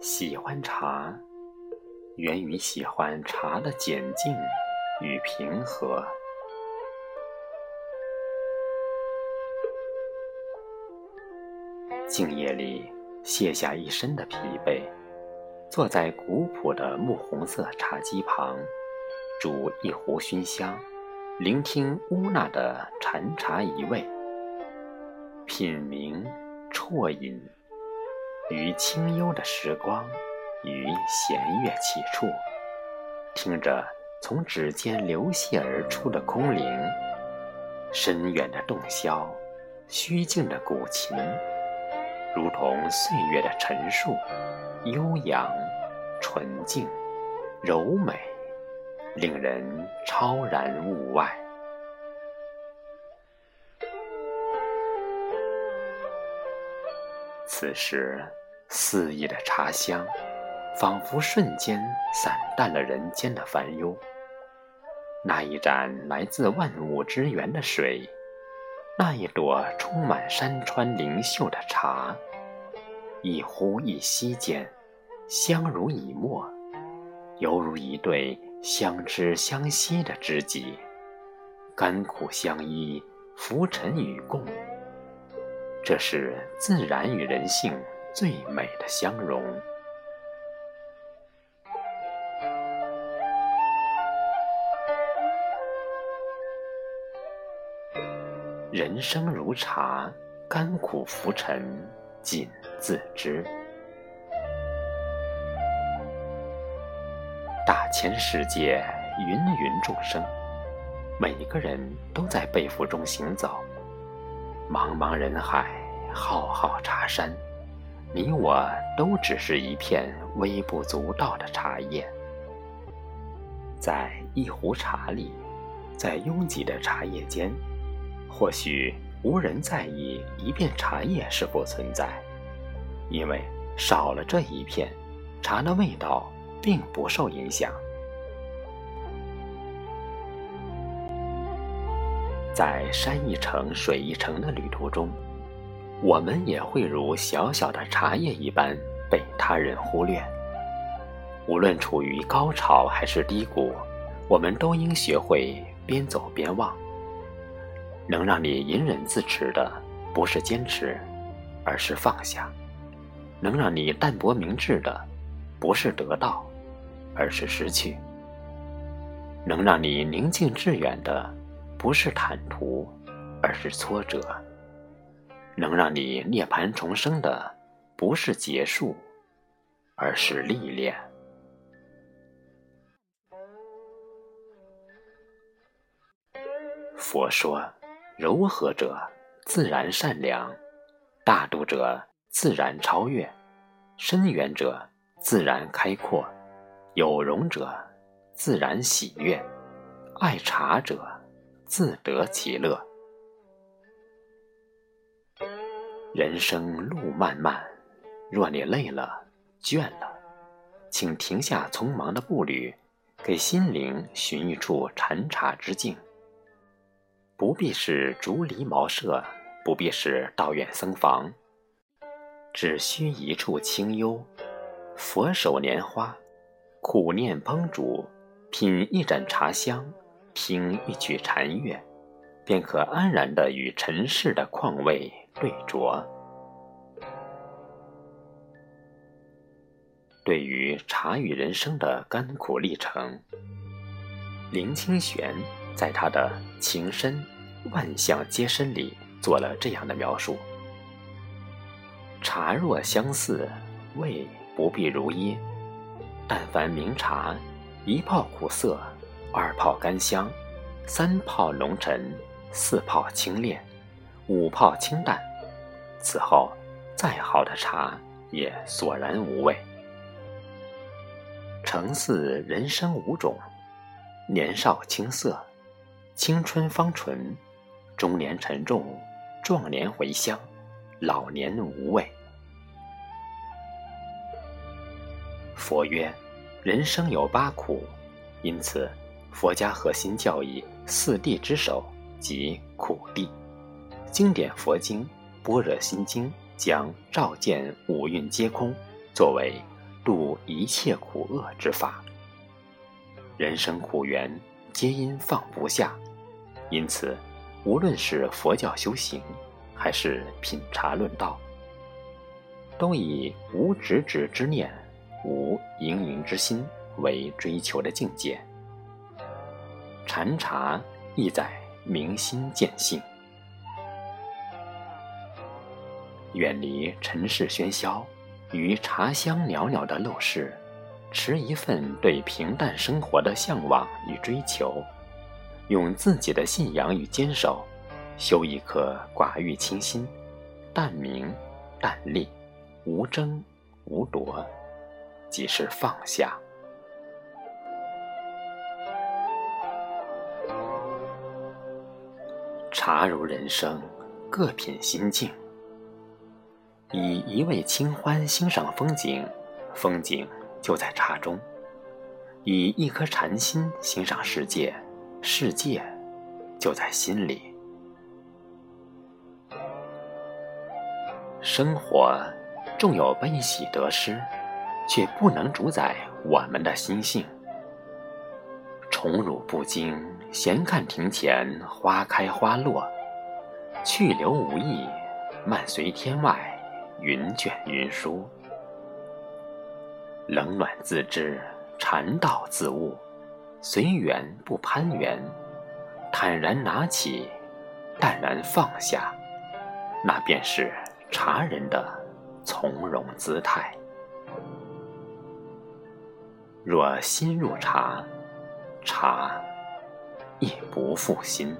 喜欢茶，源于喜欢茶的简静与平和。静夜里，卸下一身的疲惫，坐在古朴的木红色茶几旁，煮一壶熏香，聆听乌娜的禅茶一味，品茗啜饮，于清幽的时光，于弦乐起处，听着从指尖流泻而出的空灵，深远的洞箫，虚静的古琴。如同岁月的陈述，悠扬、纯净、柔美，令人超然物外。此时，肆意的茶香，仿佛瞬间散淡了人间的烦忧。那一盏来自万物之源的水。那一朵充满山川灵秀的茶，一呼一吸间，相濡以沫，犹如一对相知相惜的知己，甘苦相依，浮沉与共。这是自然与人性最美的相融。人生如茶，甘苦浮沉，尽自知。大千世界，芸芸众生，每个人都在背负中行走。茫茫人海，浩浩茶山，你我都只是一片微不足道的茶叶。在一壶茶里，在拥挤的茶叶间。或许无人在意一片茶叶是否存在，因为少了这一片，茶的味道并不受影响。在山一程、水一程的旅途中，我们也会如小小的茶叶一般被他人忽略。无论处于高潮还是低谷，我们都应学会边走边望。能让你隐忍自持的，不是坚持，而是放下；能让你淡泊明志的，不是得到，而是失去；能让你宁静致远的，不是坦途，而是挫折；能让你涅槃重生的，不是结束，而是历练。佛说。柔和者自然善良，大度者自然超越，深远者自然开阔，有容者自然喜悦，爱茶者自得其乐。人生路漫漫，若你累了、倦了，请停下匆忙的步履，给心灵寻一处禅茶之境。不必是竹篱茅舍，不必是道院僧房，只需一处清幽，佛手拈花，苦念烹煮，品一盏茶香，听一曲禅乐，便可安然的与尘世的况味对酌。对于茶与人生的甘苦历程，林清玄。在他的《情深万象皆深》里做了这样的描述：茶若相似，味不必如一。但凡名茶，一泡苦涩，二泡甘香，三泡浓沉，四泡清冽，五泡清淡，此后再好的茶也索然无味。成似人生五种：年少青涩。青春芳醇，中年沉重，壮年回香，老年无味。佛曰：人生有八苦，因此佛家核心教义四谛之首即苦谛。经典佛经《般若心经》将照见五蕴皆空作为度一切苦厄之法。人生苦缘，皆因放不下，因此，无论是佛教修行，还是品茶论道，都以无执执之念、无盈盈之心为追求的境界。禅茶意在明心见性，远离尘世喧嚣，于茶香袅袅的陋室。持一份对平淡生活的向往与追求，用自己的信仰与坚守，修一颗寡欲清心、淡明淡利、无争无夺，即是放下。茶如人生，各品心境。以一味清欢欣赏风景，风景。就在茶中，以一颗禅心欣赏世界，世界就在心里。生活纵有悲喜得失，却不能主宰我们的心性。宠辱不惊，闲看庭前花开花落；去留无意，漫随天外云卷云舒。冷暖自知，禅道自悟，随缘不攀缘，坦然拿起，淡然放下，那便是茶人的从容姿态。若心入茶，茶亦不负心。